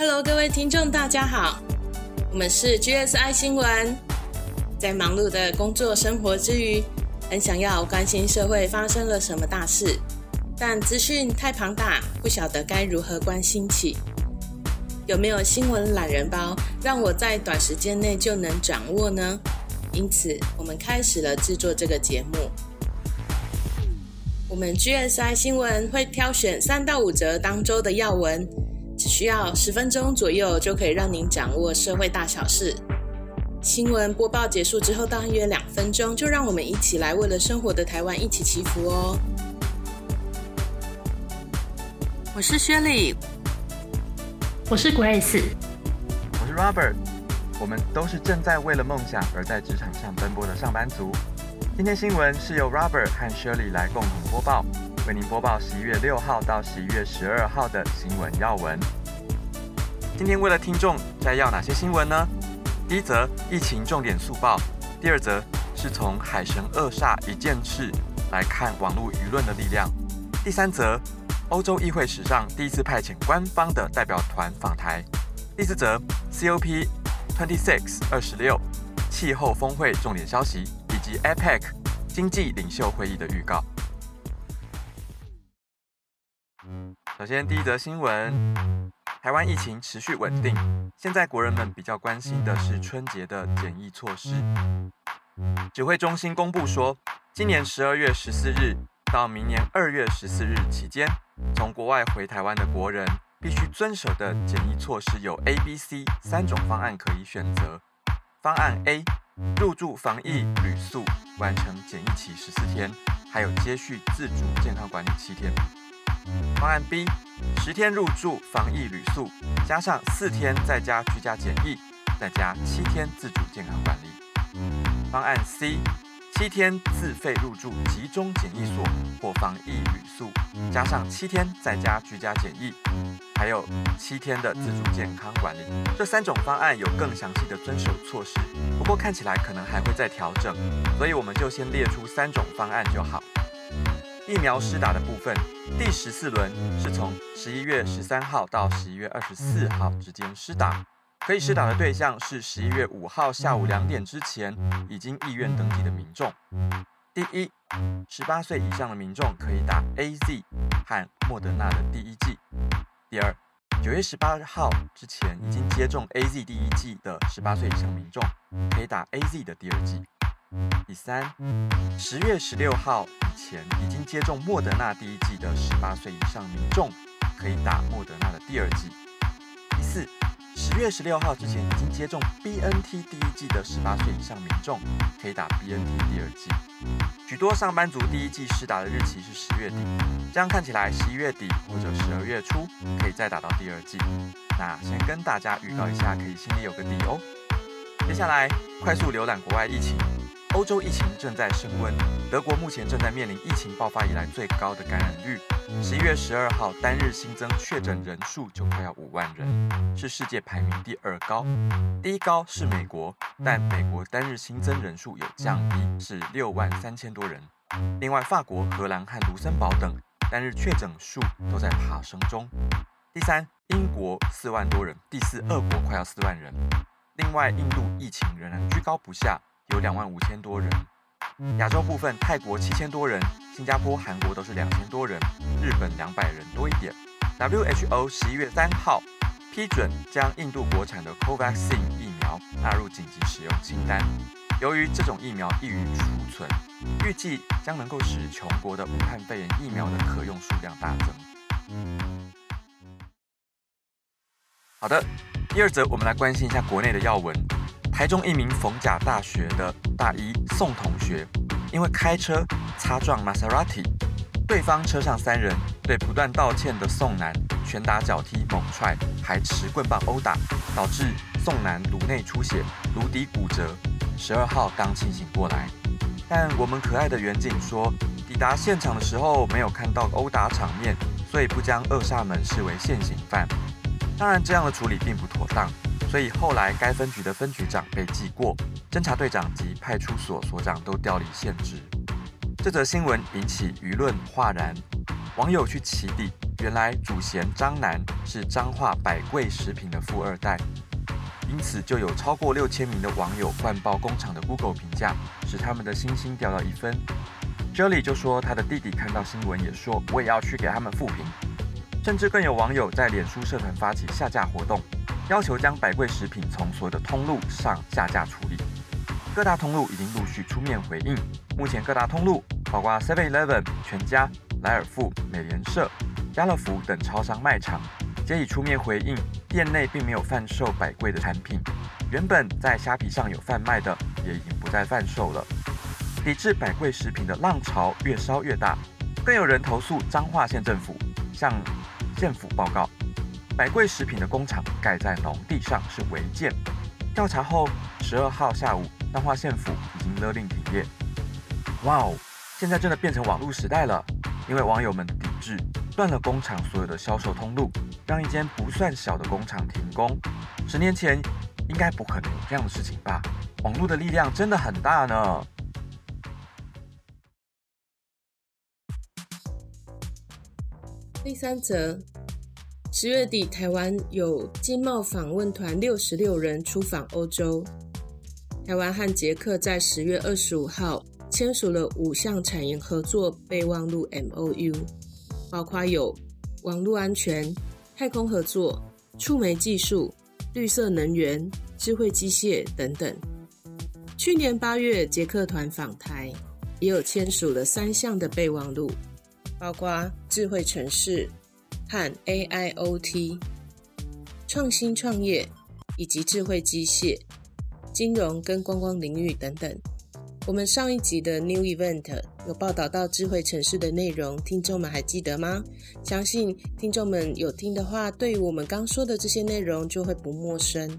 Hello，各位听众，大家好，我们是 GSI 新闻。在忙碌的工作生活之余，很想要关心社会发生了什么大事，但资讯太庞大，不晓得该如何关心起。有没有新闻懒人包，让我在短时间内就能掌握呢？因此，我们开始了制作这个节目。我们 GSI 新闻会挑选三到五则当周的要闻。只需要十分钟左右，就可以让您掌握社会大小事。新闻播报结束之后，大约两分钟，就让我们一起来为了生活的台湾一起祈福哦。我是薛丽，我是 Grace，我是 Robert，我们都是正在为了梦想而在职场上奔波的上班族。今天新闻是由 Robert 和 Shirley 来共同播报。为您播报十一月六号到十一月十二号的新闻要闻。今天为了听众摘要哪些新闻呢？第一则疫情重点速报，第二则是从海神恶煞一件事来看网络舆论的力量，第三则欧洲议会史上第一次派遣官方的代表团访台，第四则 COP Twenty Six 二十六气候峰会重点消息，以及 APEC 经济领袖会议的预告。首先，第一则新闻：台湾疫情持续稳定。现在国人们比较关心的是春节的检疫措施。指挥中心公布说，今年十二月十四日到明年二月十四日期间，从国外回台湾的国人必须遵守的检疫措施有 A、B、C 三种方案可以选择。方案 A，入住防疫旅宿，完成检疫期十四天，还有接续自主健康管理七天。方案 B，十天入住防疫旅宿，加上四天在家居家检疫，再加七天自主健康管理。方案 C，七天自费入住集中检疫所或防疫旅宿，加上七天在家居家检疫，还有七天的自主健康管理。这三种方案有更详细的遵守措施，不过看起来可能还会再调整，所以我们就先列出三种方案就好。疫苗施打的部分，第十四轮是从十一月十三号到十一月二十四号之间施打，可以施打的对象是十一月五号下午两点之前已经意愿登记的民众。第一，十八岁以上的民众可以打 A Z 和莫德纳的第一剂。第二，九月十八号之前已经接种 A Z 第一剂的十八岁以上民众可以打 A Z 的第二剂。第三，十月十六号以前已经接种莫德纳第一剂的十八岁以上民众，可以打莫德纳的第二剂。第四，十月十六号之前已经接种 BNT 第一剂的十八岁以上民众，可以打 BNT 第二剂。许多上班族第一剂施打的日期是十月底，这样看起来十一月底或者十二月初可以再打到第二剂。那先跟大家预告一下，可以心里有个底哦。接下来快速浏览国外疫情。欧洲疫情正在升温，德国目前正在面临疫情爆发以来最高的感染率。十一月十二号单日新增确诊人数就快要五万人，是世界排名第二高，第一高是美国，但美国单日新增人数有降低，是六万三千多人。另外，法国、荷兰和卢森堡等单日确诊数都在爬升中。第三，英国四万多人，第四，俄国快要四万人。另外，印度疫情仍然居高不下。有两万五千多人，亚洲部分泰国七千多人，新加坡、韩国都是两千多人，日本两百人多一点。WHO 十一月三号批准将印度国产的 Covaxin 疫苗纳入紧急使用清单。由于这种疫苗易于储存，预计将能够使穷国的武汉肺炎疫苗的可用数量大增。好的，第二则我们来关心一下国内的要闻。台中一名逢甲大学的大一宋同学，因为开车擦撞 Maserati，对方车上三人对不断道歉的宋男拳打脚踢、猛踹，还持棍棒殴打，导致宋男颅内出血、颅底骨折。十二号刚清醒过来，但我们可爱的远景说，抵达现场的时候没有看到殴打场面，所以不将恶煞门视为现行犯。当然，这样的处理并不妥当。所以后来该分局的分局长被记过，侦查队长及派出所所长都调离现职。这则新闻引起舆论哗然，网友去起底原来主嫌张楠是彰化百贵食品的富二代，因此就有超过六千名的网友灌爆工厂的 Google 评价，使他们的星星掉到一分。Jelly 就说他的弟弟看到新闻也说我也要去给他们复评，甚至更有网友在脸书社团发起下架活动，要求将百贵食品从所有的通路上下架处理。各大通路已经陆续出面回应，目前各大通路包括 Seven Eleven、全家。莱尔富、美联社、家乐福等超商卖场皆已出面回应，店内并没有贩售百贵的产品。原本在虾皮上有贩卖的，也已经不再贩售了。抵制百贵食品的浪潮越烧越大，更有人投诉彰化县政府，向县府报告，百贵食品的工厂盖在农地上是违建。调查后，十二号下午，彰化县府已经勒令停业。哇哦，现在真的变成网络时代了。因为网友们抵制，断了工厂所有的销售通路，让一间不算小的工厂停工。十年前应该不可能有这样的事情吧？网络的力量真的很大呢。第三则，十月底，台湾有经贸访问团六十六人出访欧洲。台湾和捷克在十月二十五号。签署了五项产业合作备忘录 （MOU），包括有网络安全、太空合作、触媒技术、绿色能源、智慧机械等等。去年八月，捷克团访台，也有签署了三项的备忘录，包括智慧城市和 AIoT、创新创业以及智慧机械、金融跟观光领域等等。我们上一集的 New Event 有报道到智慧城市的内容，听众们还记得吗？相信听众们有听的话，对于我们刚说的这些内容就会不陌生。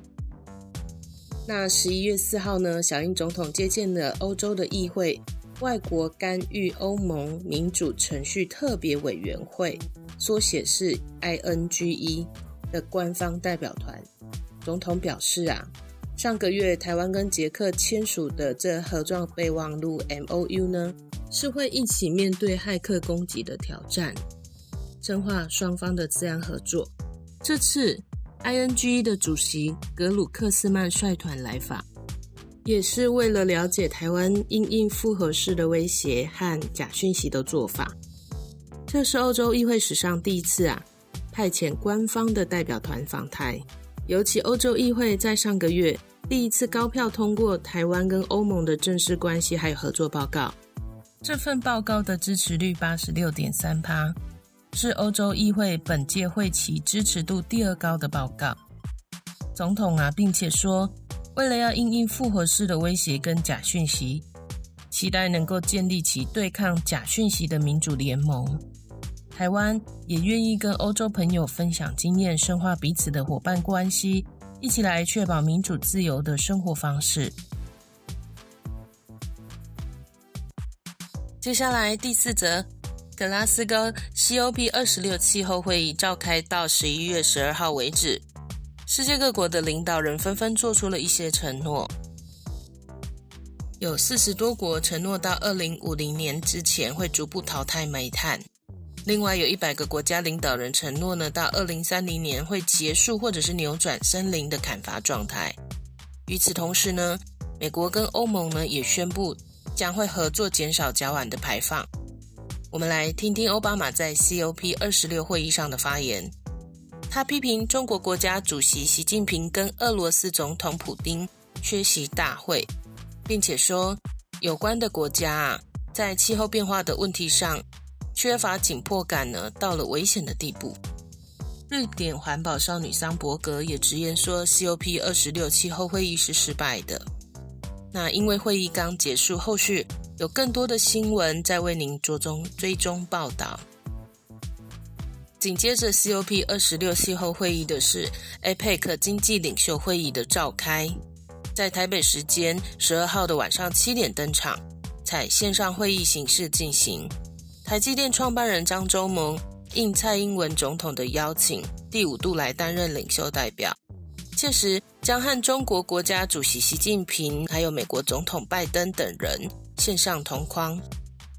那十一月四号呢，小英总统接见了欧洲的议会外国干预欧盟民主程序特别委员会，缩写是 INGE 的官方代表团。总统表示啊。上个月，台湾跟捷克签署的这合作备忘录 （MOU） 呢，是会一起面对骇客攻击的挑战，深化双方的治安合作。这次 INGE 的主席格鲁克斯曼率团来访，也是为了了解台湾因应复合式的威胁和假讯息的做法。这是欧洲议会史上第一次啊，派遣官方的代表团访台。尤其欧洲议会在上个月第一次高票通过台湾跟欧盟的正式关系还有合作报告，这份报告的支持率八十六点三趴，是欧洲议会本届会期支持度第二高的报告。总统啊，并且说，为了要应应复合式的威胁跟假讯息，期待能够建立起对抗假讯息的民主联盟。台湾也愿意跟欧洲朋友分享经验，深化彼此的伙伴关系，一起来确保民主自由的生活方式。接下来第四则，格拉斯哥 COP 二十六气候会议召开到十一月十二号为止，世界各国的领导人纷纷做出了一些承诺，有四十多国承诺到二零五零年之前会逐步淘汰煤炭。另外有一百个国家领导人承诺呢，到二零三零年会结束或者是扭转森林的砍伐状态。与此同时呢，美国跟欧盟呢也宣布将会合作减少甲烷的排放。我们来听听奥巴马在 COP 二十六会议上的发言。他批评中国国家主席习近平跟俄罗斯总统普京缺席大会，并且说有关的国家啊，在气候变化的问题上。缺乏紧迫感呢，到了危险的地步。瑞典环保少女桑伯格也直言说，COP 二十六气候会议是失败的。那因为会议刚结束，后续有更多的新闻在为您着重追踪报道。紧接着 COP 二十六气候会议的是 APEC 经济领袖会议的召开，在台北时间十二号的晚上七点登场，采线上会议形式进行。台积电创办人张忠谋应蔡英文总统的邀请，第五度来担任领袖代表，届时将和中国国家主席习近平、还有美国总统拜登等人线上同框。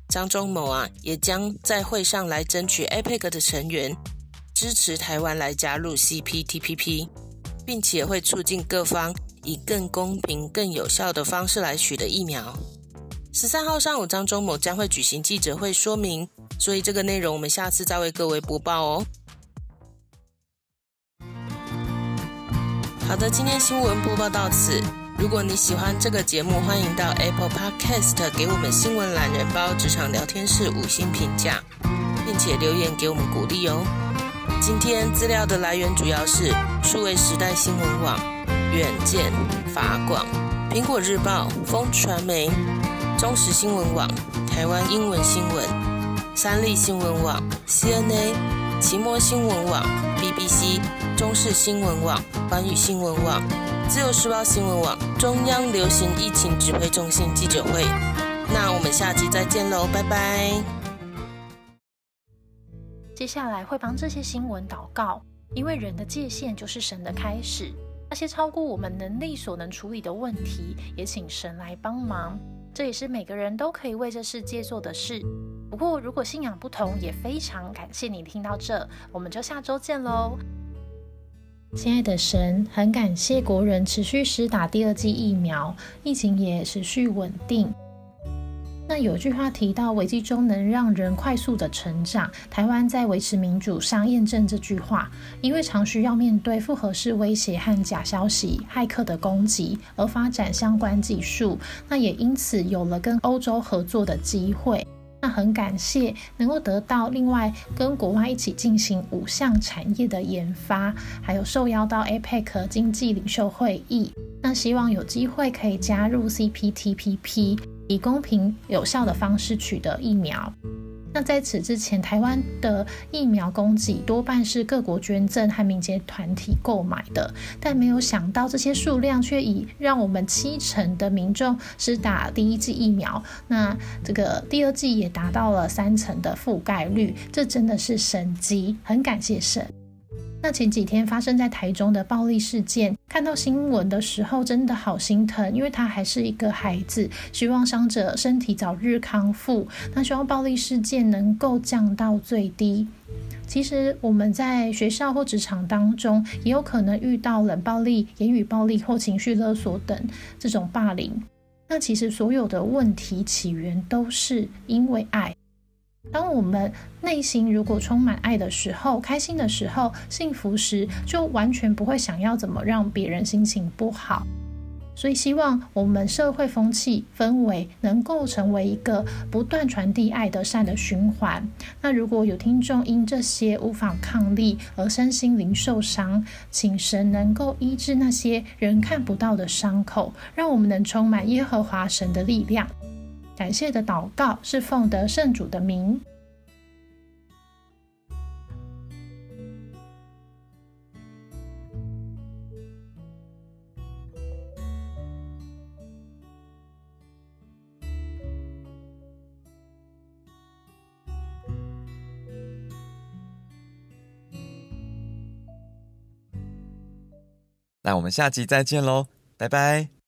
张忠谋啊，也将在会上来争取 APEC 的成员支持台湾来加入 CPTPP，并且会促进各方以更公平、更有效的方式来取得疫苗。十三号上午，张忠谋将会举行记者会说明，所以这个内容我们下次再为各位播报哦。好的，今天新闻播报到此。如果你喜欢这个节目，欢迎到 Apple Podcast 给我们新闻懒人包职场聊天室五星评价，并且留言给我们鼓励哦。今天资料的来源主要是数位时代新闻网、远见、法广、苹果日报、风传媒、中时新闻网、台湾英文新闻、三立新闻网、CNA、奇摩新闻网、BBC、中视新闻网、环宇新闻网。自由时报新闻网、中央流行疫情指挥中心记者会，那我们下期再见喽，拜拜。接下来会帮这些新闻祷告，因为人的界限就是神的开始。那些超过我们能力所能处理的问题，也请神来帮忙。这也是每个人都可以为这世界做的事。不过，如果信仰不同，也非常感谢你听到这，我们就下周见喽。亲爱的神，很感谢国人持续施打第二剂疫苗，疫情也持续稳定。那有句话提到，危机中能让人快速的成长。台湾在维持民主上验证这句话，因为常需要面对复合式威胁和假消息、骇客的攻击，而发展相关技术。那也因此有了跟欧洲合作的机会。那很感谢能够得到另外跟国外一起进行五项产业的研发，还有受邀到 APEC 经济领袖会议。那希望有机会可以加入 CPTPP，以公平有效的方式取得疫苗。那在此之前，台湾的疫苗供给多半是各国捐赠和民间团体购买的，但没有想到这些数量却已让我们七成的民众是打第一剂疫苗，那这个第二剂也达到了三成的覆盖率，这真的是神迹，很感谢神。那前几天发生在台中的暴力事件，看到新闻的时候真的好心疼，因为他还是一个孩子，希望伤者身体早日康复。那希望暴力事件能够降到最低。其实我们在学校或职场当中，也有可能遇到冷暴力、言语暴力或情绪勒索等这种霸凌。那其实所有的问题起源都是因为爱。当我们内心如果充满爱的时候，开心的时候，幸福时，就完全不会想要怎么让别人心情不好。所以，希望我们社会风气氛围能够成为一个不断传递爱的善的循环。那如果有听众因这些无法抗力而身心灵受伤，请神能够医治那些人看不到的伤口，让我们能充满耶和华神的力量。感谢的祷告是奉得圣主的名。那我们下集再见喽，拜拜。